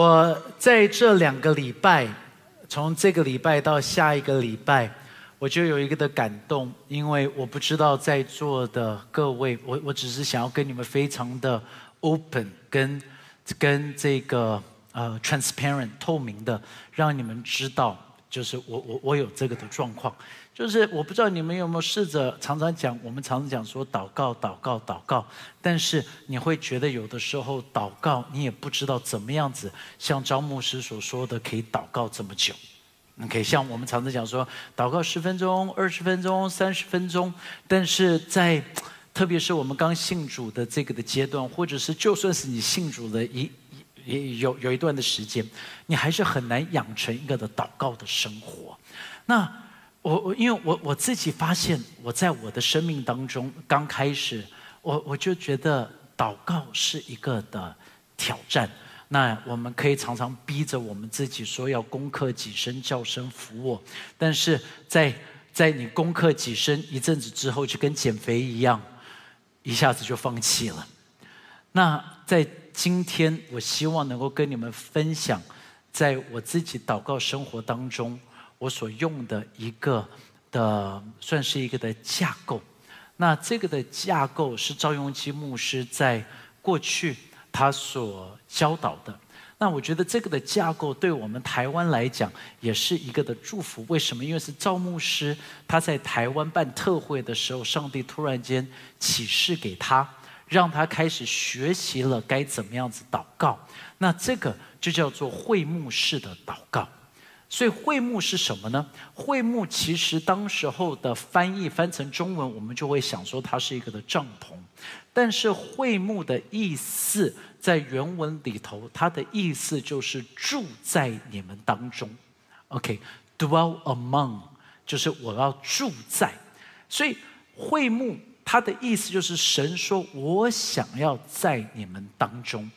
我在这两个礼拜，从这个礼拜到下一个礼拜，我就有一个的感动，因为我不知道在座的各位，我我只是想要跟你们非常的 open，跟跟这个呃 transparent 透明的，让你们知道，就是我我我有这个的状况。就是我不知道你们有没有试着常常讲，我们常常讲说祷告、祷告、祷告，但是你会觉得有的时候祷告，你也不知道怎么样子，像张牧师所说的，可以祷告这么久。OK，像我们常常讲说，祷告十分钟、二十分钟、三十分钟，但是在特别是我们刚信主的这个的阶段，或者是就算是你信主的一也有有一段的时间，你还是很难养成一个的祷告的生活。那我我因为我我自己发现，我在我的生命当中刚开始，我我就觉得祷告是一个的挑战。那我们可以常常逼着我们自己说要攻克己身，叫声服我。但是在在你攻克己身一阵子之后，就跟减肥一样，一下子就放弃了。那在今天，我希望能够跟你们分享，在我自己祷告生活当中。我所用的一个的，算是一个的架构。那这个的架构是赵永基牧师在过去他所教导的。那我觉得这个的架构对我们台湾来讲也是一个的祝福。为什么？因为是赵牧师他在台湾办特会的时候，上帝突然间启示给他，让他开始学习了该怎么样子祷告。那这个就叫做会幕式的祷告。所以会幕是什么呢？会幕其实当时候的翻译翻成中文，我们就会想说它是一个的帐篷。但是会幕的意思在原文里头，它的意思就是住在你们当中。OK，dwell among，就是我要住在。所以会幕它的意思就是神说我想要在你们当中。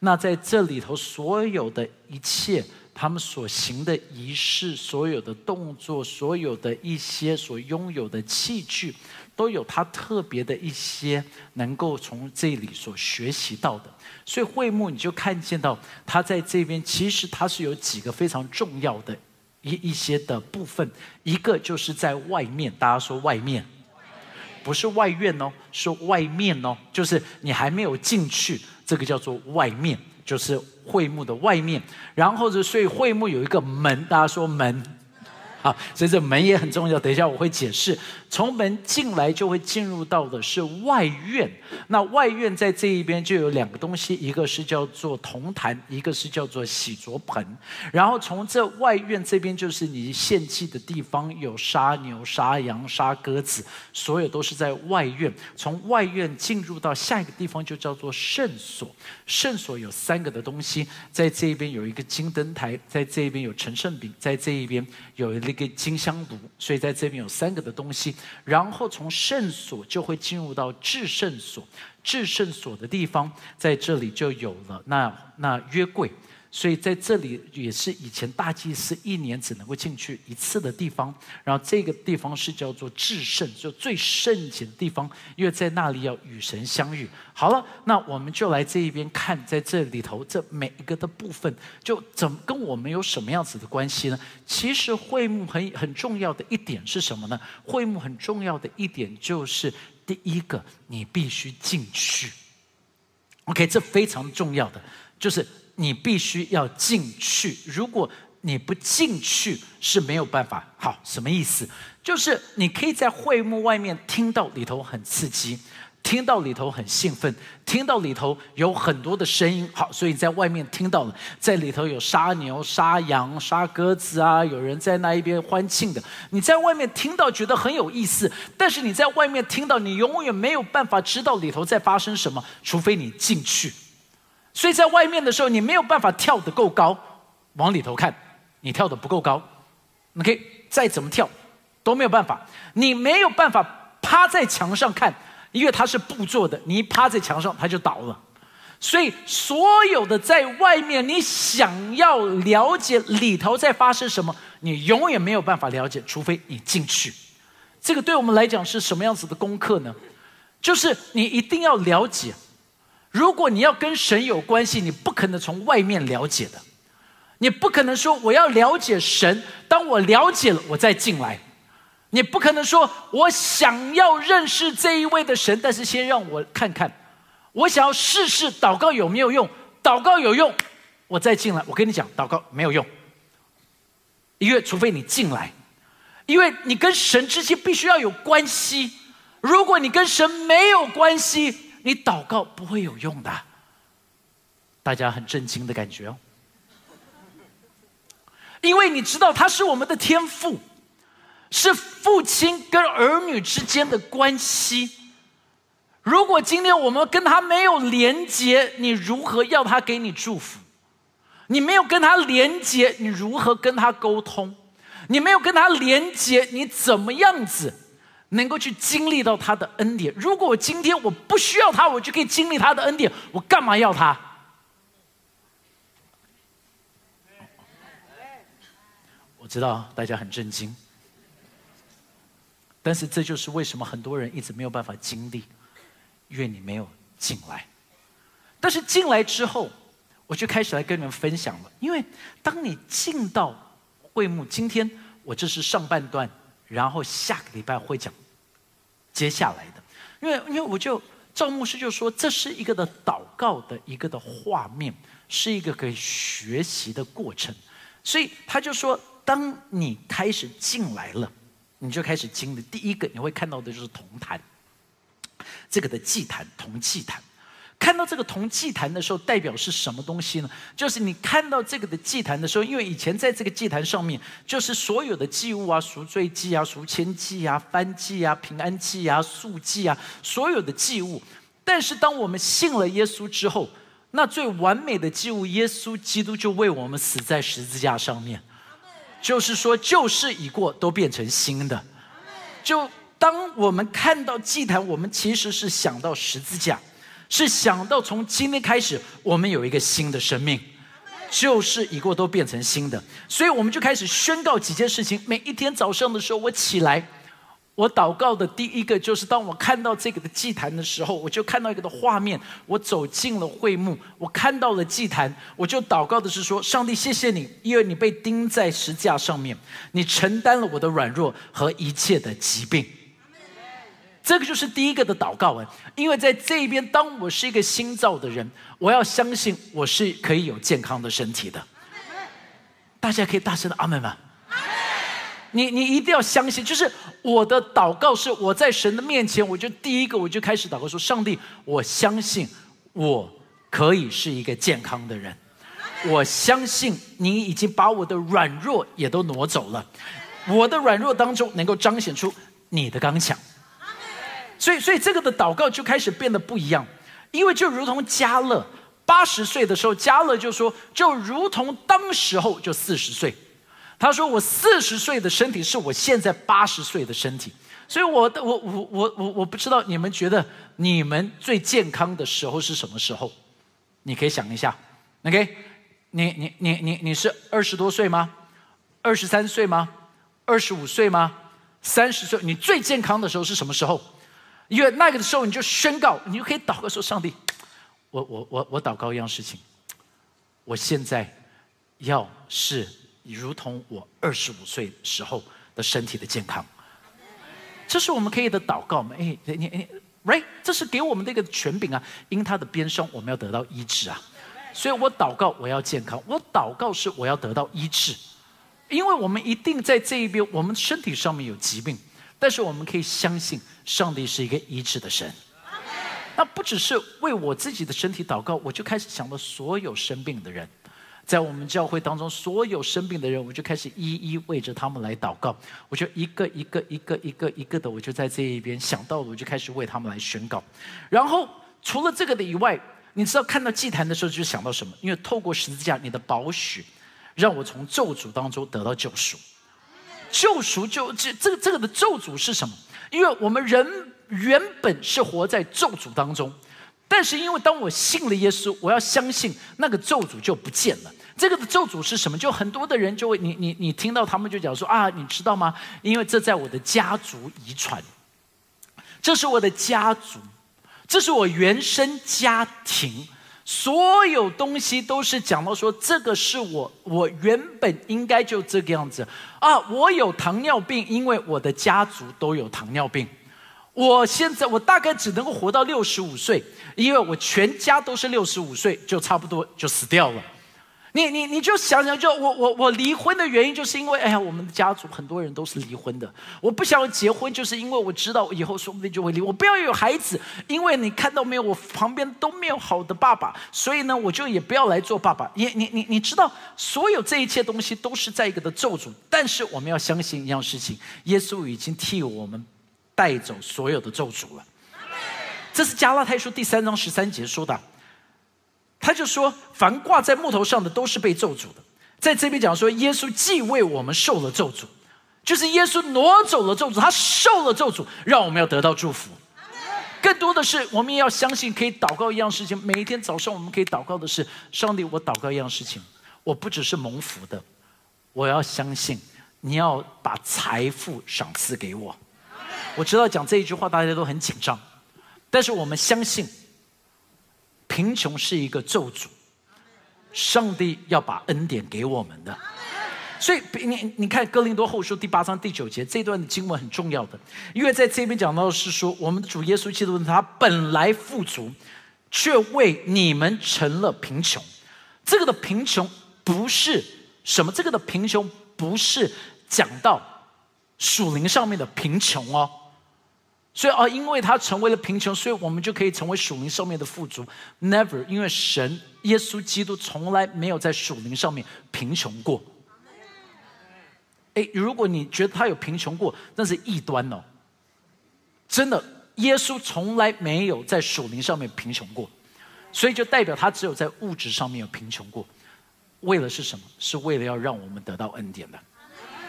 那在这里头所有的一切。他们所行的仪式，所有的动作，所有的一些所拥有的器具，都有他特别的一些能够从这里所学习到的。所以会幕你就看见到他在这边，其实他是有几个非常重要的一一些的部分。一个就是在外面，大家说外面，不是外院哦，是外面哦，就是你还没有进去，这个叫做外面。就是会幕的外面，然后是所以会幕有一个门，大家说门。啊，所以这门也很重要。等一下我会解释，从门进来就会进入到的是外院。那外院在这一边就有两个东西，一个是叫做铜坛，一个是叫做洗濯盆。然后从这外院这边就是你献祭的地方，有杀牛、杀羊、杀鸽子，所有都是在外院。从外院进入到下一个地方就叫做圣所。圣所有三个的东西，在这一边有一个金灯台，在这一边有陈圣饼，在这一边有那。个金香炉，所以在这边有三个的东西，然后从圣所就会进入到至圣所，至圣所的地方在这里就有了那那约柜。所以在这里也是以前大祭司一年只能够进去一次的地方，然后这个地方是叫做至圣，就最圣洁的地方，因为在那里要与神相遇。好了，那我们就来这一边看，在这里头这每一个的部分，就怎跟我们有什么样子的关系呢？其实会幕很很重要的一点是什么呢？会幕很重要的一点就是第一个，你必须进去。OK，这非常重要的就是。你必须要进去，如果你不进去是没有办法。好，什么意思？就是你可以在会幕外面听到里头很刺激，听到里头很兴奋，听到里头有很多的声音。好，所以在外面听到了，在里头有杀牛、杀羊、杀鸽子啊，有人在那一边欢庆的。你在外面听到觉得很有意思，但是你在外面听到，你永远没有办法知道里头在发生什么，除非你进去。所以在外面的时候，你没有办法跳得够高，往里头看，你跳得不够高，你可以再怎么跳都没有办法。你没有办法趴在墙上看，因为它是布做的，你一趴在墙上它就倒了。所以所有的在外面，你想要了解里头在发生什么，你永远没有办法了解，除非你进去。这个对我们来讲是什么样子的功课呢？就是你一定要了解。如果你要跟神有关系，你不可能从外面了解的，你不可能说我要了解神，当我了解了，我再进来。你不可能说我想要认识这一位的神，但是先让我看看，我想要试试祷告有没有用，祷告有用，我再进来。我跟你讲，祷告没有用，因为除非你进来，因为你跟神之间必须要有关系。如果你跟神没有关系，你祷告不会有用的。大家很震惊的感觉哦，因为你知道他是我们的天赋。是父亲跟儿女之间的关系。如果今天我们跟他没有连接，你如何要他给你祝福？你没有跟他连接，你如何跟他沟通？你没有跟他连接，你怎么样子能够去经历到他的恩典？如果我今天我不需要他，我就可以经历他的恩典，我干嘛要他？我知道大家很震惊。但是这就是为什么很多人一直没有办法经历，因为你没有进来。但是进来之后，我就开始来跟你们分享了。因为当你进到会幕，今天我这是上半段，然后下个礼拜会讲接下来的。因为因为我就赵牧师就说，这是一个的祷告的一个的画面，是一个可以学习的过程。所以他就说，当你开始进来了。你就开始经历第一个，你会看到的就是铜坛，这个的祭坛，铜祭坛。看到这个铜祭坛的时候，代表是什么东西呢？就是你看到这个的祭坛的时候，因为以前在这个祭坛上面，就是所有的祭物啊，赎罪祭啊，赎愆祭啊，燔祭啊，平安祭啊，素祭啊，所有的祭物。但是当我们信了耶稣之后，那最完美的祭物，耶稣基督就为我们死在十字架上面。就是说，旧事已过，都变成新的。就当我们看到祭坛，我们其实是想到十字架，是想到从今天开始，我们有一个新的生命。旧事已过，都变成新的，所以我们就开始宣告几件事情。每一天早上的时候，我起来。我祷告的第一个就是，当我看到这个的祭坛的时候，我就看到一个的画面。我走进了会幕，我看到了祭坛，我就祷告的是说：上帝，谢谢你，因为你被钉在石架上面，你承担了我的软弱和一切的疾病。这个就是第一个的祷告文，因为在这边，当我是一个新造的人，我要相信我是可以有健康的身体的。大家可以大声的阿门吗？你你一定要相信，就是我的祷告是我在神的面前，我就第一个我就开始祷告说：上帝，我相信我可以是一个健康的人，我相信你已经把我的软弱也都挪走了，我的软弱当中能够彰显出你的刚强。所以，所以这个的祷告就开始变得不一样，因为就如同加勒八十岁的时候，加勒就说，就如同当时候就四十岁。他说：“我四十岁的身体是我现在八十岁的身体，所以，我的我我我我我不知道你们觉得你们最健康的时候是什么时候？你可以想一下，OK？你你你你你是二十多岁吗？二十三岁吗？二十五岁吗？三十岁？你最健康的时候是什么时候？因为那个的时候你就宣告，你就可以祷告说：上帝，我我我我祷告一样事情，我现在要是。”如同我二十五岁时候的身体的健康，这是我们可以的祷告吗？哎，你你，right，这是给我们的一个权柄啊！因他的鞭伤，我们要得到医治啊！所以我祷告，我要健康。我祷告是我要得到医治，因为我们一定在这一边，我们身体上面有疾病，但是我们可以相信上帝是一个医治的神。那不只是为我自己的身体祷告，我就开始想到所有生病的人。在我们教会当中，所有生病的人，我就开始一一为着他们来祷告。我就一个一个一个一个一个的，我就在这一边想到了，我就开始为他们来宣告。然后除了这个的以外，你知道看到祭坛的时候就想到什么？因为透过十字架，你的宝血让我从咒诅当中得到救赎。救赎就这这个这个的咒诅是什么？因为我们人原本是活在咒诅当中。但是，因为当我信了耶稣，我要相信那个咒诅就不见了。这个的咒诅是什么？就很多的人就会，你你你听到他们就讲说啊，你知道吗？因为这在我的家族遗传，这是我的家族这是我原生家庭，所有东西都是讲到说，这个是我，我原本应该就这个样子啊。我有糖尿病，因为我的家族都有糖尿病。我现在我大概只能够活到六十五岁，因为我全家都是六十五岁就差不多就死掉了。你你你就想想，就我我我离婚的原因，就是因为哎呀，我们的家族很多人都是离婚的。我不想结婚，就是因为我知道以后说不定就会离。我不要有孩子，因为你看到没有，我旁边都没有好的爸爸，所以呢，我就也不要来做爸爸。你你你你知道，所有这一切东西都是在一个的咒诅。但是我们要相信一样事情，耶稣已经替我们带走所有的咒诅了。这是加拉太书第三章十三节说的。他就说：“凡挂在木头上的都是被咒诅的。”在这边讲说，耶稣既为我们受了咒诅，就是耶稣挪走了咒诅，他受了咒诅，让我们要得到祝福。更多的是，我们也要相信，可以祷告一样事情。每一天早上，我们可以祷告的是：上帝，我祷告一样事情，我不只是蒙福的，我要相信你要把财富赏赐给我。我知道讲这一句话大家都很紧张，但是我们相信。贫穷是一个咒诅，上帝要把恩典给我们的，所以你你看哥林多后书第八章第九节这段的经文很重要的，因为在这边讲到的是说，我们主耶稣基督他本来富足，却为你们成了贫穷。这个的贫穷不是什么，这个的贫穷不是讲到属灵上面的贫穷哦。所以啊，因为他成为了贫穷，所以我们就可以成为属灵上面的富足。Never，因为神耶稣基督从来没有在属灵上面贫穷过。哎，如果你觉得他有贫穷过，那是异端哦。真的，耶稣从来没有在属灵上面贫穷过，所以就代表他只有在物质上面有贫穷过。为了是什么？是为了要让我们得到恩典的。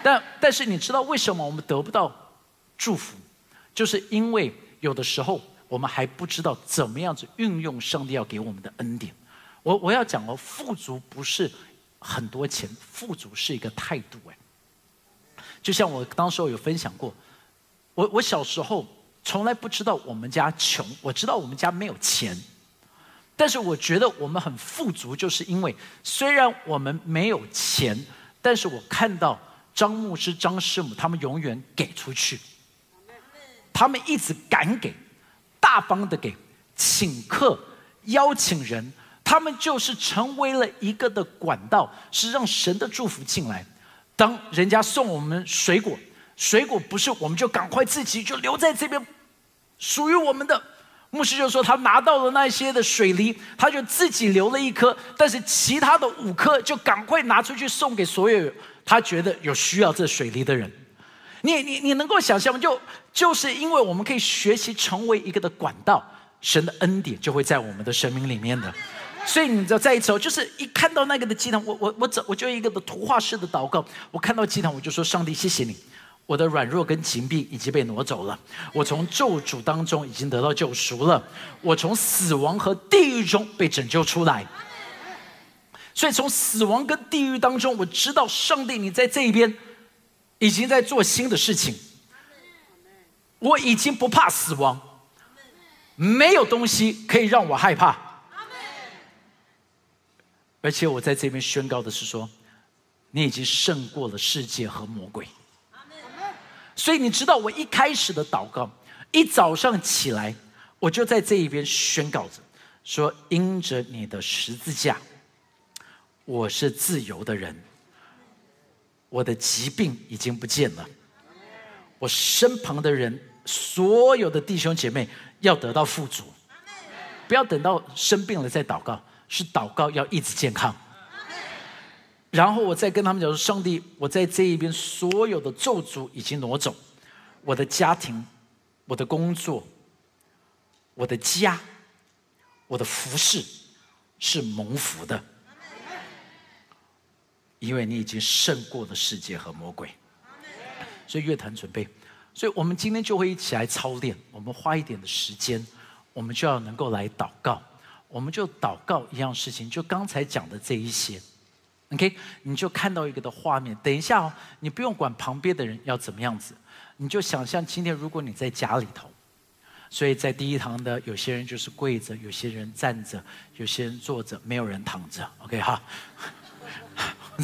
但但是你知道为什么我们得不到祝福？就是因为有的时候我们还不知道怎么样子运用上帝要给我们的恩典。我我要讲哦，富足不是很多钱，富足是一个态度哎。就像我当时候有分享过，我我小时候从来不知道我们家穷，我知道我们家没有钱，但是我觉得我们很富足，就是因为虽然我们没有钱，但是我看到张牧师、张师母他们永远给出去。他们一直敢给，大方的给，请客邀请人，他们就是成为了一个的管道，是让神的祝福进来。当人家送我们水果，水果不是我们就赶快自己就留在这边，属于我们的。牧师就说他拿到了那些的水梨，他就自己留了一颗，但是其他的五颗就赶快拿出去送给所有他觉得有需要这水梨的人。你你你能够想象吗？就就是因为我们可以学习成为一个的管道，神的恩典就会在我们的生命里面的。所以你知道，在一次，就是一看到那个的祭坛，我我我走，我就一个的图画式的祷告。我看到祭坛，我就说：上帝，谢谢你，我的软弱跟情病已经被挪走了，我从咒诅当中已经得到救赎了，我从死亡和地狱中被拯救出来。所以从死亡跟地狱当中，我知道上帝你在这一边。已经在做新的事情，我已经不怕死亡，没有东西可以让我害怕。而且我在这边宣告的是说，你已经胜过了世界和魔鬼。所以你知道我一开始的祷告，一早上起来，我就在这一边宣告着，说因着你的十字架，我是自由的人。我的疾病已经不见了，我身旁的人，所有的弟兄姐妹要得到富足，不要等到生病了再祷告，是祷告要一直健康。然后我再跟他们讲说：上帝，我在这一边所有的咒诅已经挪走，我的家庭、我的工作、我的家、我的服饰是蒙福的。因为你已经胜过了世界和魔鬼，所以乐坛准备，所以我们今天就会一起来操练。我们花一点的时间，我们就要能够来祷告。我们就祷告一样事情，就刚才讲的这一些。OK，你就看到一个的画面。等一下哦，你不用管旁边的人要怎么样子，你就想象今天如果你在家里头，所以在第一堂的有些人就是跪着，有些人站着，有些人坐着，没有人躺着。OK 哈。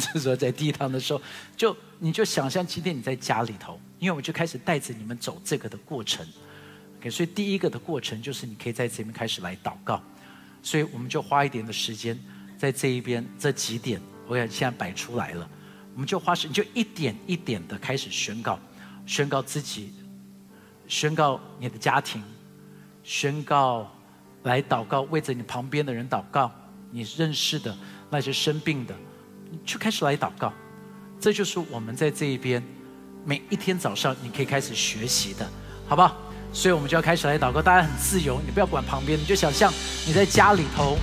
是说在第一堂的时候，就你就想象今天你在家里头，因为我就开始带着你们走这个的过程。OK，所以第一个的过程就是你可以在这边开始来祷告。所以我们就花一点的时间在这一边这几点，我看现在摆出来了，我们就花时就一点一点的开始宣告，宣告自己，宣告你的家庭，宣告来祷告，为着你旁边的人祷告，你认识的那些生病的。就开始来祷告，这就是我们在这一边每一天早上你可以开始学习的，好不好？所以我们就要开始来祷告，大家很自由，你不要管旁边，你就想象你在家里头，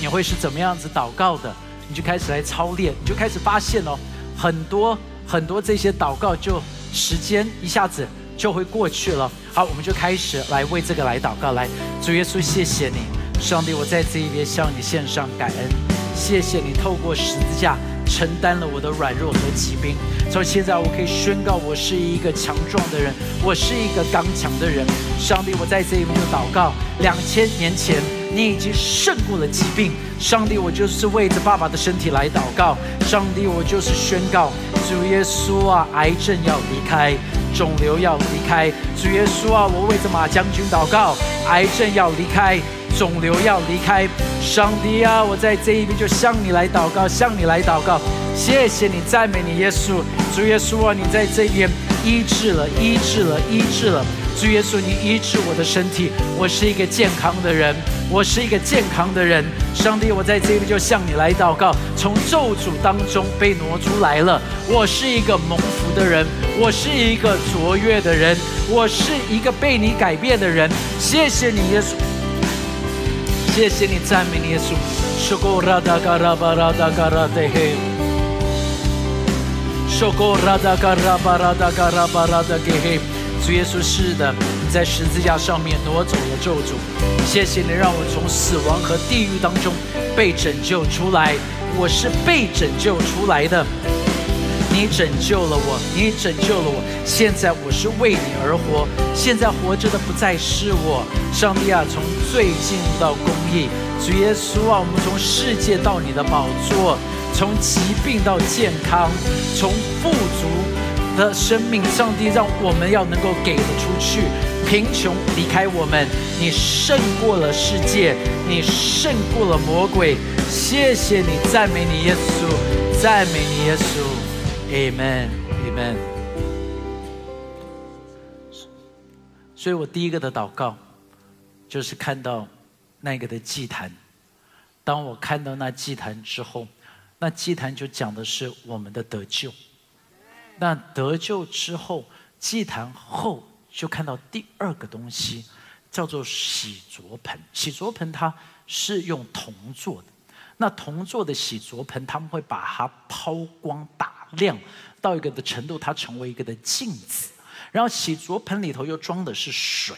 你会是怎么样子祷告的，你就开始来操练，你就开始发现哦，很多很多这些祷告就时间一下子就会过去了。好，我们就开始来为这个来祷告，来，主耶稣，谢谢你，上帝，我在这一边向你献上感恩。谢谢你透过十字架承担了我的软弱和疾病，从现在我可以宣告，我是一个强壮的人，我是一个刚强的人。上帝，我在这里面就祷告，两千年前你已经胜过了疾病。上帝，我就是为着爸爸的身体来祷告。上帝，我就是宣告，主耶稣啊，癌症要离开，肿瘤要离开。主耶稣啊，我为着马将军祷告，癌症要离开。肿瘤要离开，上帝啊，我在这一边就向你来祷告，向你来祷告，谢谢你，赞美你，耶稣，主耶稣啊，你在这边医治了，医治了，医治了，主耶稣，你医治我的身体，我是一个健康的人，我是一个健康的人，上帝，我在这边就向你来祷告，从咒诅当中被挪出来了，我是一个蒙福的人，我是一个卓越的人，我是一个被你改变的人，谢谢你，耶稣。谢谢你，赞美，耶稣。受过拉达嘎拉巴拉达嘎拉德嘿，受过拉达嘎拉巴拉达嘎拉巴拉达给嘿。主耶稣，是的，你在十字架上面挪走了咒诅。谢谢你，让我从死亡和地狱当中被拯救出来。我是被拯救出来的。你拯救了我，你拯救了我。现在我是为你而活，现在活着的不再是我。上帝啊，从罪进入到公义，主耶稣啊，我们从世界到你的宝座，从疾病到健康，从富足的生命，上帝让我们要能够给得出去，贫穷离开我们。你胜过了世界，你胜过了魔鬼。谢谢你，赞美你，耶稣，赞美你，耶稣。Amen，Amen。所以我第一个的祷告，就是看到那个的祭坛。当我看到那祭坛之后，那祭坛就讲的是我们的得救。那得救之后，祭坛后就看到第二个东西，叫做洗濯盆。洗濯盆它是用铜做的。那铜做的洗濯盆，他们会把它抛光打亮，到一个的程度，它成为一个的镜子。然后洗濯盆里头又装的是水。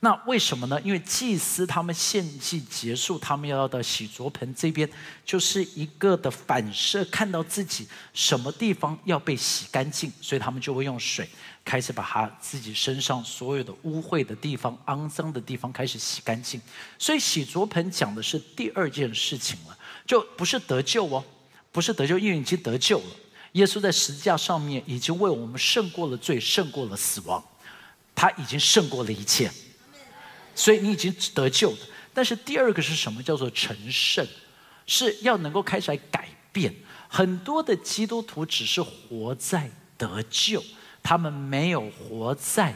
那为什么呢？因为祭司他们献祭结束，他们要到洗濯盆这边，就是一个的反射，看到自己什么地方要被洗干净，所以他们就会用水开始把他自己身上所有的污秽的地方、肮脏的地方开始洗干净。所以洗濯盆讲的是第二件事情了。就不是得救哦，不是得救，因为已经得救了。耶稣在十字架上面已经为我们胜过了罪，胜过了死亡，他已经胜过了一切，所以你已经得救了。但是第二个是什么？叫做成圣，是要能够开始来改变。很多的基督徒只是活在得救，他们没有活在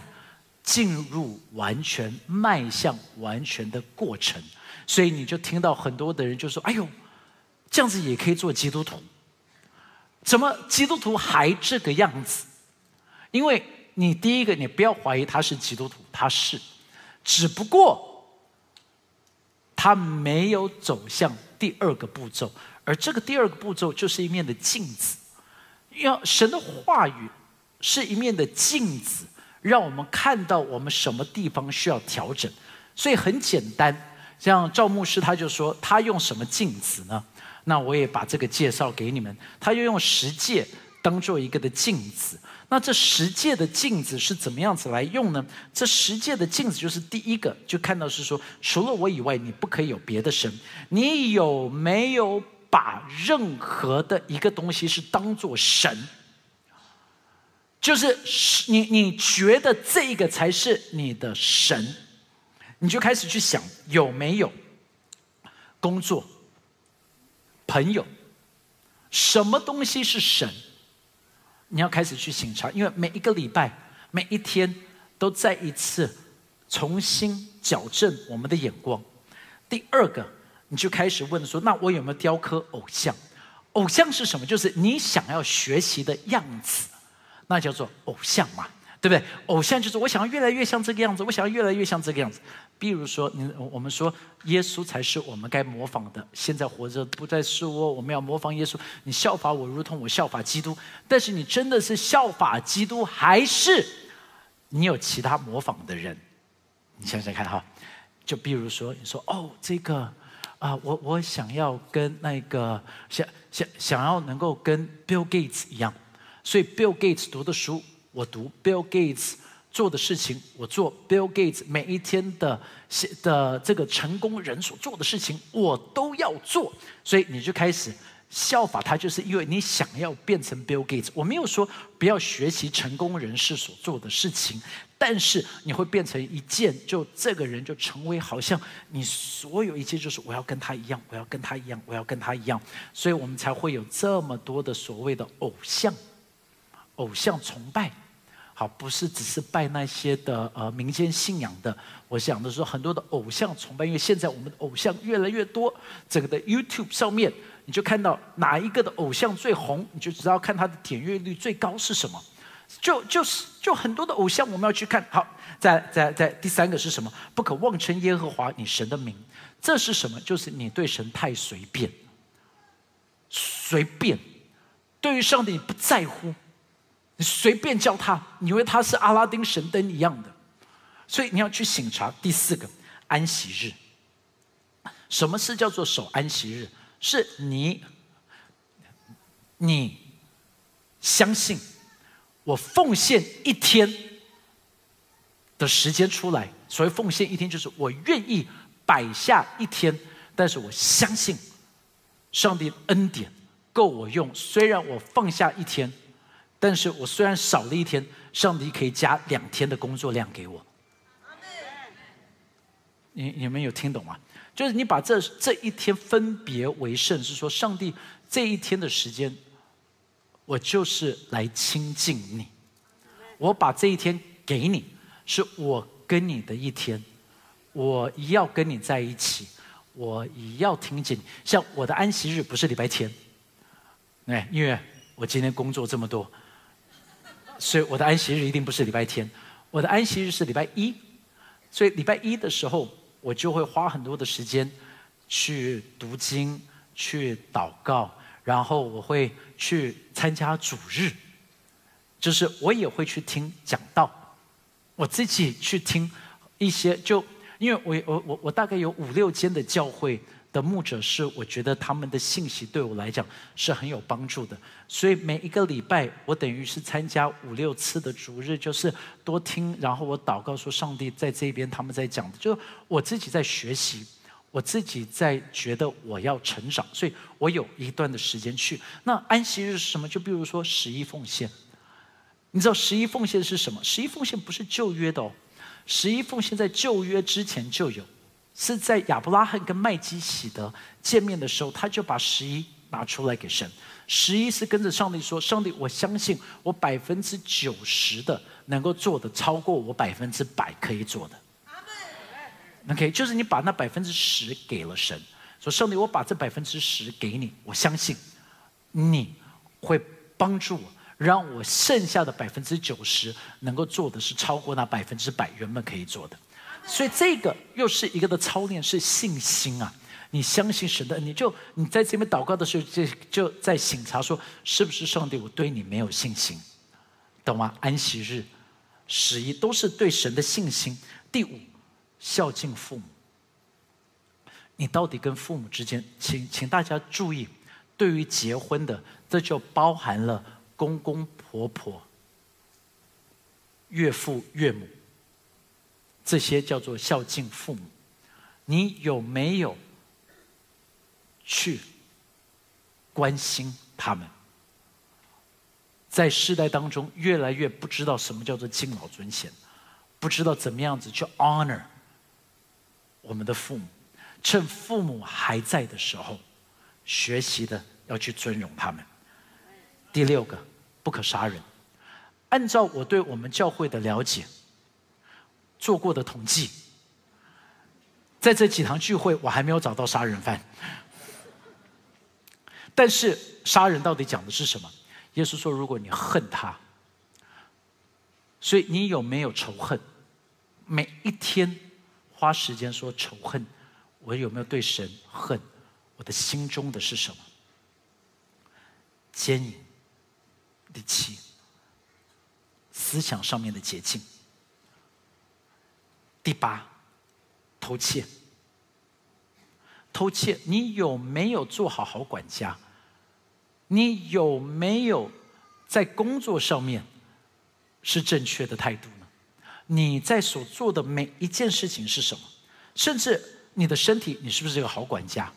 进入完全迈向完全的过程，所以你就听到很多的人就说：“哎呦。”这样子也可以做基督徒？怎么基督徒还这个样子？因为你第一个，你不要怀疑他是基督徒，他是，只不过他没有走向第二个步骤，而这个第二个步骤就是一面的镜子。要神的话语是一面的镜子，让我们看到我们什么地方需要调整。所以很简单，像赵牧师他就说，他用什么镜子呢？那我也把这个介绍给你们。他又用十戒当做一个的镜子。那这十戒的镜子是怎么样子来用呢？这十戒的镜子就是第一个，就看到是说，除了我以外，你不可以有别的神。你有没有把任何的一个东西是当做神？就是你你觉得这个才是你的神，你就开始去想有没有工作、朋友，什么东西是神？你要开始去醒察，因为每一个礼拜、每一天都再一次重新矫正我们的眼光。第二个，你就开始问说：那我有没有雕刻偶像？偶像是什么？就是你想要学习的样子，那叫做偶像嘛。对不对？偶像就是我想要越来越像这个样子，我想要越来越像这个样子。比如说，你我们说耶稣才是我们该模仿的。现在活着不再是我，我们要模仿耶稣。你效法我，如同我效法基督。但是你真的是效法基督，还是你有其他模仿的人？你想想看哈。就比如说，你说哦，这个啊，我我想要跟那个想想想要能够跟 Bill Gates 一样，所以 Bill Gates 读的书。我读 Bill Gates 做的事情，我做 Bill Gates 每一天的的这个成功人所做的事情，我都要做。所以你就开始效法他，就是因为你想要变成 Bill Gates。我没有说不要学习成功人士所做的事情，但是你会变成一件，就这个人就成为好像你所有一切就是我要跟他一样，我要跟他一样，我要跟他一样。所以我们才会有这么多的所谓的偶像。偶像崇拜，好，不是只是拜那些的呃民间信仰的。我想的是很多的偶像崇拜，因为现在我们的偶像越来越多，整个的 YouTube 上面，你就看到哪一个的偶像最红，你就知道看他的点阅率最高是什么。就就是就很多的偶像，我们要去看。好，在在在第三个是什么？不可妄称耶和华你神的名。这是什么？就是你对神太随便，随便，对于上帝你不在乎。你随便叫他，你以为他是阿拉丁神灯一样的，所以你要去醒察第四个安息日。什么是叫做守安息日？是你，你相信我奉献一天的时间出来。所谓奉献一天，就是我愿意摆下一天，但是我相信上帝恩典够我用。虽然我放下一天。但是我虽然少了一天，上帝可以加两天的工作量给我。你你们有听懂吗？就是你把这这一天分别为圣，是说上帝这一天的时间，我就是来亲近你。我把这一天给你，是我跟你的一天，我要跟你在一起，我也要听见你。像我的安息日不是礼拜天，哎，因为我今天工作这么多。所以我的安息日一定不是礼拜天，我的安息日是礼拜一，所以礼拜一的时候，我就会花很多的时间去读经、去祷告，然后我会去参加主日，就是我也会去听讲道，我自己去听一些，就因为我我我我大概有五六间的教会。的牧者是，我觉得他们的信息对我来讲是很有帮助的，所以每一个礼拜我等于是参加五六次的主日，就是多听，然后我祷告说上帝在这边，他们在讲的，就我自己在学习，我自己在觉得我要成长，所以我有一段的时间去。那安息日是什么？就比如说十一奉献，你知道十一奉献是什么？十一奉献不是旧约的哦，十一奉献在旧约之前就有。是在亚伯拉罕跟麦基喜德见面的时候，他就把十一拿出来给神。十一是跟着上帝说：“上帝，我相信我百分之九十的能够做的，超过我百分之百可以做的。” OK，就是你把那百分之十给了神，说：“上帝，我把这百分之十给你，我相信你会帮助我，让我剩下的百分之九十能够做的是超过那百分之百原本可以做的。”所以这个又是一个的操练，是信心啊！你相信神的，你就你在这边祷告的时候，就就在醒察说，是不是上帝？我对你没有信心，懂吗？安息日、十一都是对神的信心。第五，孝敬父母。你到底跟父母之间，请请大家注意，对于结婚的，这就包含了公公婆婆、岳父岳母，这些叫做孝敬父母。你有没有去关心他们？在世代当中，越来越不知道什么叫做敬老尊贤，不知道怎么样子去 honor 我们的父母。趁父母还在的时候，学习的要去尊荣他们。第六个，不可杀人。按照我对我们教会的了解，做过的统计，在这几堂聚会，我还没有找到杀人犯。但是杀人到底讲的是什么？耶稣说：“如果你恨他，所以你有没有仇恨？每一天花时间说仇恨。”我有没有对神恨？我的心中的是什么？奸淫、第七，思想上面的捷径。第八，偷窃。偷窃，你有没有做好好管家？你有没有在工作上面是正确的态度呢？你在所做的每一件事情是什么？甚至。你的身体，你是不是一个好管家？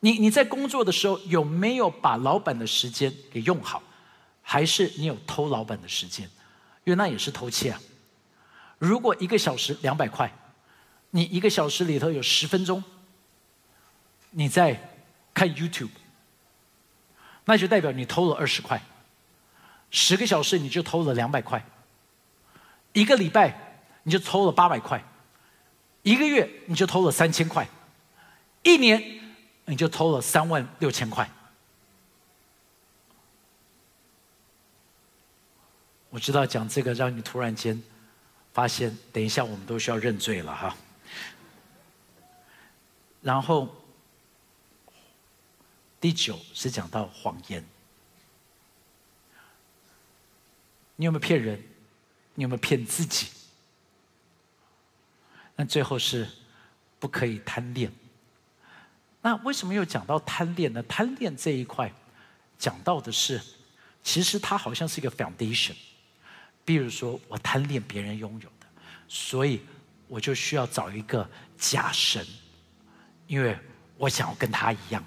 你你在工作的时候有没有把老板的时间给用好？还是你有偷老板的时间？因为那也是偷窃啊！如果一个小时两百块，你一个小时里头有十分钟你在看 YouTube，那就代表你偷了二十块。十个小时你就偷了两百块，一个礼拜你就偷了八百块。一个月你就偷了三千块，一年你就偷了三万六千块。我知道讲这个让你突然间发现，等一下我们都需要认罪了哈。然后第九是讲到谎言，你有没有骗人？你有没有骗自己？那最后是不可以贪恋。那为什么又讲到贪恋呢？贪恋这一块讲到的是，其实它好像是一个 foundation。比如说，我贪恋别人拥有的，所以我就需要找一个假神，因为我想要跟他一样，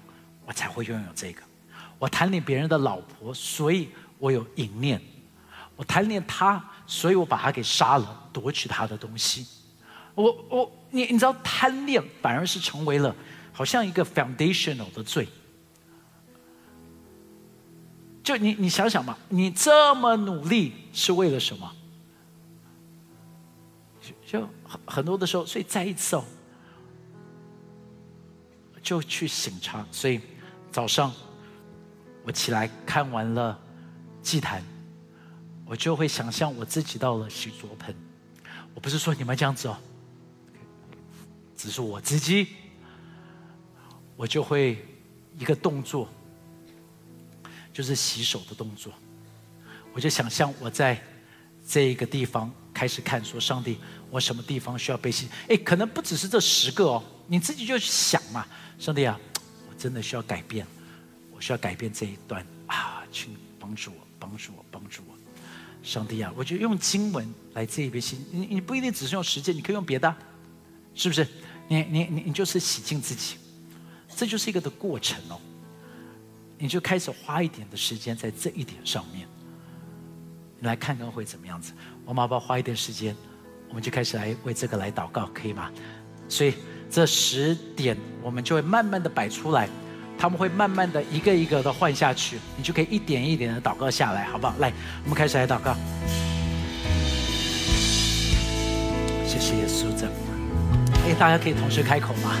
我才会拥有这个。我贪恋别人的老婆，所以我有淫念。我贪恋他，所以我把他给杀了，夺取他的东西。我我你你知道贪恋反而是成为了好像一个 foundational 的罪。就你你想想嘛，你这么努力是为了什么？就很很多的时候，所以再一次哦，就去醒茶。所以早上我起来看完了祭坛，我就会想象我自己到了洗濯盆。我不是说你们这样子哦。只是我自己，我就会一个动作，就是洗手的动作。我就想象我在这一个地方开始看，说上帝，我什么地方需要被洗？哎，可能不只是这十个哦，你自己就想嘛，上帝啊，我真的需要改变，我需要改变这一段啊，请帮助我，帮助我，帮助我。上帝啊，我就用经文来这一边洗，你你不一定只是用时间，你可以用别的，是不是？你你你你就是洗净自己，这就是一个的过程哦。你就开始花一点的时间在这一点上面，你来看看会怎么样子。我们要不要花一点时间？我们就开始来为这个来祷告，可以吗？所以这十点我们就会慢慢的摆出来，他们会慢慢的一个一个的换下去，你就可以一点一点的祷告下来，好不好？来，我们开始来祷告。谢谢耶稣，赞美。哎，大家可以同时开口吗？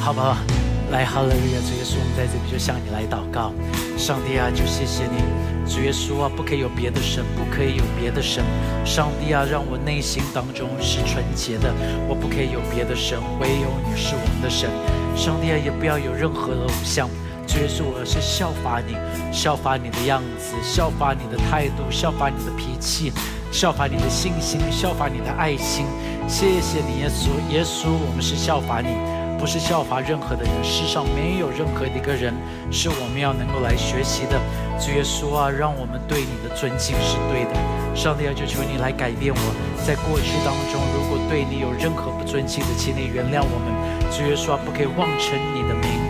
好不好？来，哈利路亚！主耶稣，我们在这里就向你来祷告。上帝啊，就谢谢你。主耶稣啊，不可以有别的神，不可以有别的神。上帝啊，让我内心当中是纯洁的，我不可以有别的神，唯有你是我们的神。上帝啊，也不要有任何的偶像。主耶稣，我是效法你，效法你的样子，效法你的态度，效法你的脾气。效法你的信心，效法你的爱心，谢谢你，耶稣，耶稣，我们是效法你，不是效法任何的人。世上没有任何的一个人是我们要能够来学习的。主耶稣啊，让我们对你的尊敬是对的。上帝啊，就求你来改变我，在过去当中，如果对你有任何不尊敬的，请你原谅我们。主耶稣啊，不可以忘称你的名，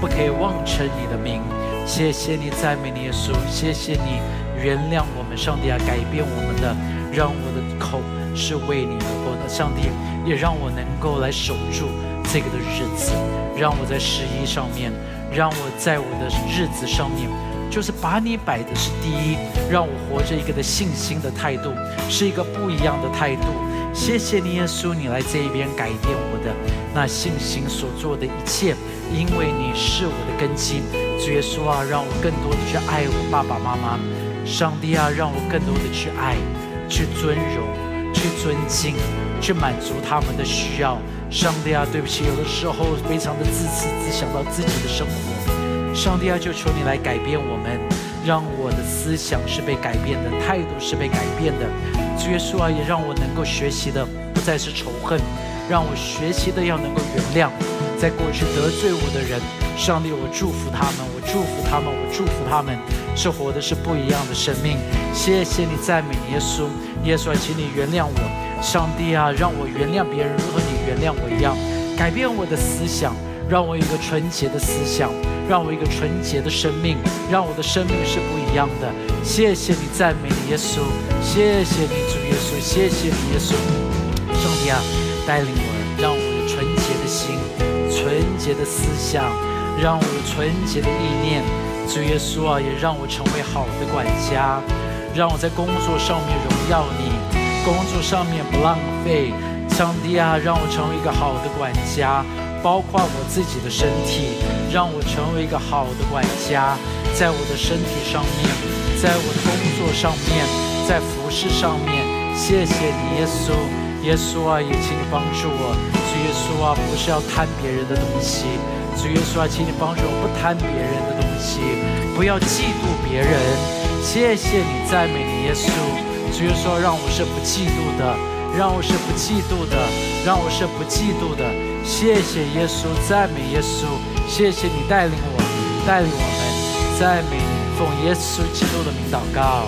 不可以忘称你的名。谢谢你赞美你耶稣，谢谢你原谅我们。上帝啊，改变我们的，让我的口是为你而活的。上帝也让我能够来守住这个的日子，让我在十一上面，让我在我的日子上面。就是把你摆的是第一，让我活着一个的信心的态度，是一个不一样的态度。谢谢你，耶稣，你来这一边改变我的那信心所做的一切，因为你是我的根基。主耶稣啊，让我更多的去爱我爸爸妈妈。上帝啊，让我更多的去爱，去尊荣，去尊敬，去满足他们的需要。上帝啊，对不起，有的时候非常的自私，只想到自己的生活。上帝啊，就求你来改变我们，让我的思想是被改变的，态度是被改变的。耶稣啊，也让我能够学习的不再是仇恨，让我学习的要能够原谅，在过去得罪我的人。上帝，我祝福他们，我祝福他们，我祝福他们，是活的是不一样的生命。谢谢你赞美耶稣，耶稣啊，请你原谅我。上帝啊，让我原谅别人，如和你原谅我一样，改变我的思想，让我有一个纯洁的思想。让我一个纯洁的生命，让我的生命是不一样的。谢谢你，赞美你，耶稣。谢谢你，主耶稣。谢谢你，耶稣。上帝啊，带领我，让我有纯洁的心、纯洁的思想，让我有纯洁的意念。主耶稣啊，也让我成为好的管家，让我在工作上面荣耀你，工作上面不浪费。上帝啊，让我成为一个好的管家。包括我自己的身体，让我成为一个好的管家，在我的身体上面，在我的工作上面，在服饰上面。谢谢你，耶稣，耶稣啊，也请你帮助我。主耶稣啊，不是要贪别人的东西。主耶稣啊，请你帮助我，不贪别人的东西，不要嫉妒别人。谢谢你，赞美你，耶稣。主耶稣让我是不嫉妒的，让我是不嫉妒的，让我是不嫉妒的。谢谢耶稣，赞美耶稣，谢谢你带领我，带领我们，赞美，奉耶稣基督的名祷告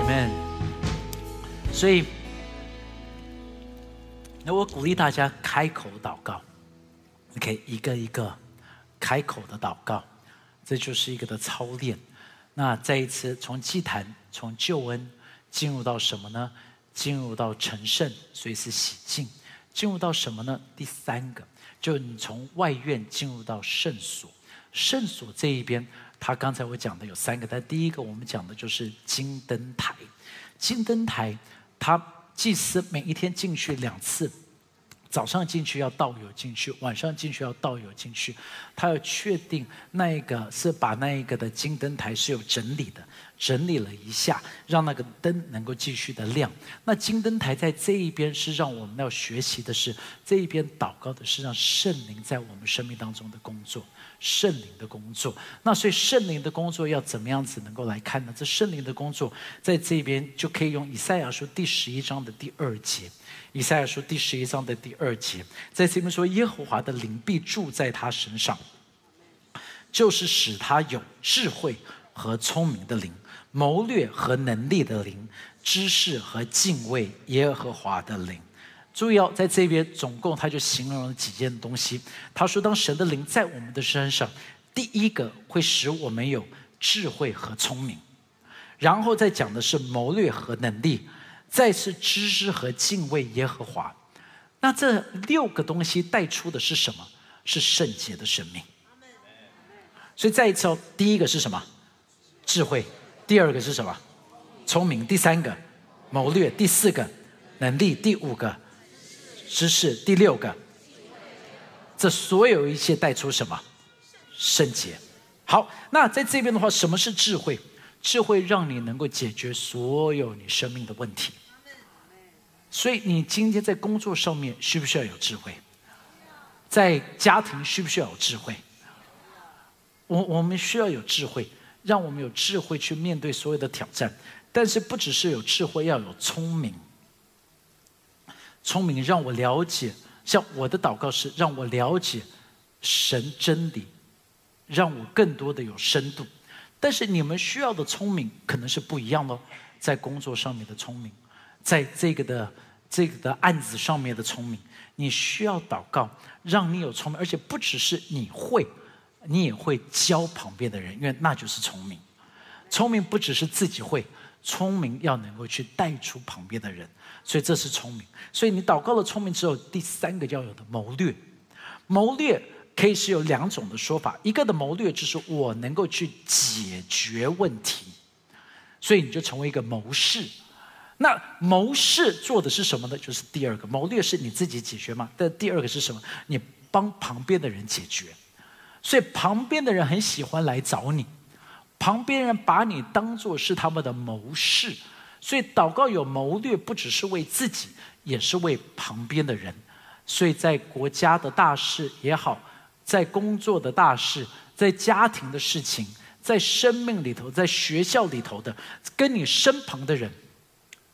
，Amen。所以，那我鼓励大家开口祷告，OK，一个一个开口的祷告，这就是一个的操练。那再一次从祭坛、从救恩进入到什么呢？进入到成圣，所以是洗净。进入到什么呢？第三个，就你从外院进入到圣所。圣所这一边，他刚才我讲的有三个，但第一个我们讲的就是金灯台。金灯台，他祭司每一天进去两次。早上进去要道友进去，晚上进去要道友进去。他要确定那一个是把那一个的金灯台是有整理的，整理了一下，让那个灯能够继续的亮。那金灯台在这一边是让我们要学习的是这一边祷告的是让圣灵在我们生命当中的工作，圣灵的工作。那所以圣灵的工作要怎么样子能够来看呢？这圣灵的工作在这边就可以用以赛亚书第十一章的第二节。以赛亚书第十一章的第二节，在这边说：“耶和华的灵必住在他身上，就是使他有智慧和聪明的灵，谋略和能力的灵，知识和敬畏耶和华的灵。”注意哦，在这边总共他就形容了几件东西。他说：“当神的灵在我们的身上，第一个会使我们有智慧和聪明，然后再讲的是谋略和能力。”再次知识和敬畏耶和华，那这六个东西带出的是什么？是圣洁的生命。所以再一次哦，第一个是什么？智慧。第二个是什么？聪明。第三个谋略。第四个能力。第五个知识。第六个，这所有一切带出什么？圣洁。好，那在这边的话，什么是智慧？智慧让你能够解决所有你生命的问题，所以你今天在工作上面需不需要有智慧？在家庭需不需要有智慧？我我们需要有智慧，让我们有智慧去面对所有的挑战。但是不只是有智慧，要有聪明。聪明让我了解像我的祷告是让我了解神真理，让我更多的有深度。但是你们需要的聪明可能是不一样的，在工作上面的聪明，在这个的这个的案子上面的聪明，你需要祷告，让你有聪明，而且不只是你会，你也会教旁边的人，因为那就是聪明。聪明不只是自己会，聪明要能够去带出旁边的人。所以这是聪明。所以你祷告了聪明之后，第三个要有的谋略，谋略可以是有两种的说法。一个的谋略就是我能够去解决问题，所以你就成为一个谋士。那谋士做的是什么呢？就是第二个谋略是你自己解决吗？但第二个是什么？你帮旁边的人解决。所以旁边的人很喜欢来找你，旁边人把你当做是他们的谋士。所以祷告有谋略，不只是为自己，也是为旁边的人。所以在国家的大事也好，在工作的大事，在家庭的事情，在生命里头，在学校里头的，跟你身旁的人，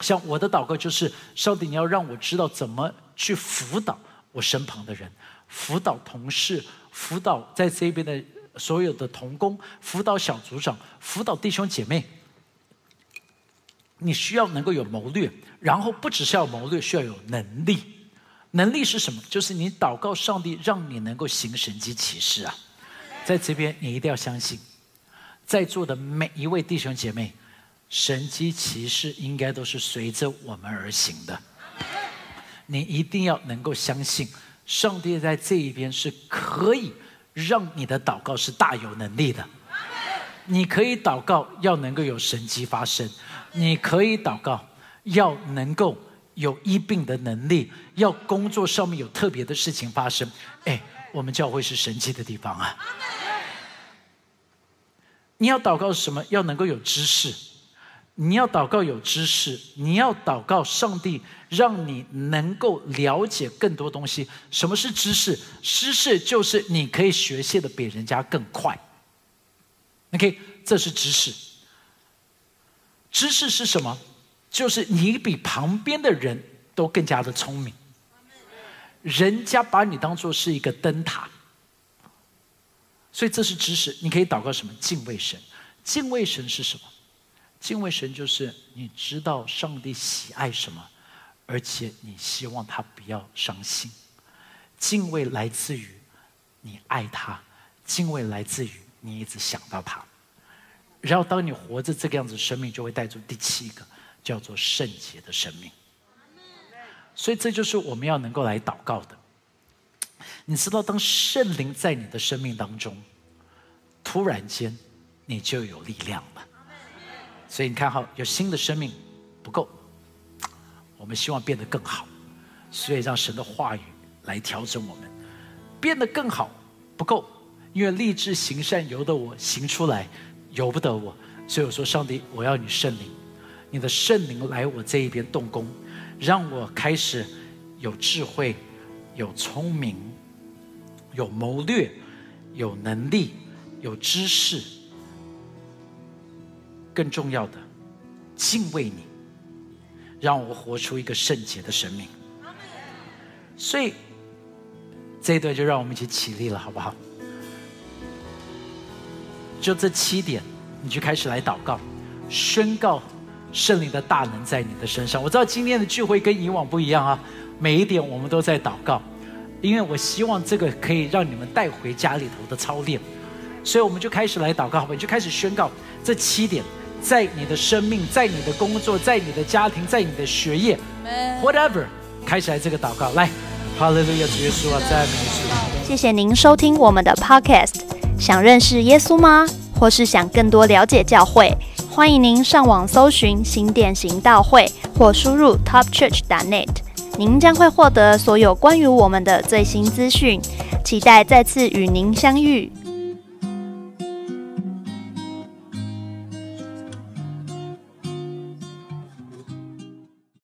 像我的祷告就是：上帝，你要让我知道怎么去辅导我身旁的人，辅导同事，辅导在这边的所有的童工，辅导小组长，辅导弟兄姐妹。你需要能够有谋略，然后不只是要谋略，需要有能力。能力是什么？就是你祷告上帝，让你能够行神迹奇事啊！在这边，你一定要相信，在座的每一位弟兄姐妹，神迹奇事应该都是随着我们而行的。你一定要能够相信，上帝在这一边是可以让你的祷告是大有能力的。你可以祷告，要能够有神迹发生。你可以祷告，要能够有医病的能力，要工作上面有特别的事情发生。哎，我们教会是神奇的地方啊！你要祷告什么？要能够有知识。你要祷告有知识，你要祷告上帝让你能够了解更多东西。什么是知识？知识就是你可以学习的比人家更快。OK，这是知识。知识是什么？就是你比旁边的人都更加的聪明，人家把你当做是一个灯塔，所以这是知识。你可以祷告什么？敬畏神。敬畏神是什么？敬畏神就是你知道上帝喜爱什么，而且你希望他不要伤心。敬畏来自于你爱他，敬畏来自于你一直想到他。然后，当你活着这个样子，生命就会带出第七个，叫做圣洁的生命。所以，这就是我们要能够来祷告的。你知道，当圣灵在你的生命当中，突然间，你就有力量。所以，你看哈，有新的生命不够，我们希望变得更好。所以，让神的话语来调整我们，变得更好不够，因为立志行善由得我行出来。由不得我，所以我说：上帝，我要你圣灵，你的圣灵来我这一边动工，让我开始有智慧、有聪明、有谋略、有能力、有知识，更重要的，敬畏你，让我活出一个圣洁的生命。所以这一段就让我们一起起立了，好不好？就这七点，你就开始来祷告，宣告圣灵的大能在你的身上。我知道今天的聚会跟以往不一样啊，每一点我们都在祷告，因为我希望这个可以让你们带回家里头的操练，所以我们就开始来祷告，好吧？你就开始宣告这七点，在你的生命，在你的工作，在你的家庭，在你的学业，whatever，开始来这个祷告，来，哈利路亚，主耶稣啊，赞美主。谢谢您收听我们的 podcast。想认识耶稣吗？或是想更多了解教会？欢迎您上网搜寻新典行道会，或输入 topchurch.net，您将会获得所有关于我们的最新资讯。期待再次与您相遇。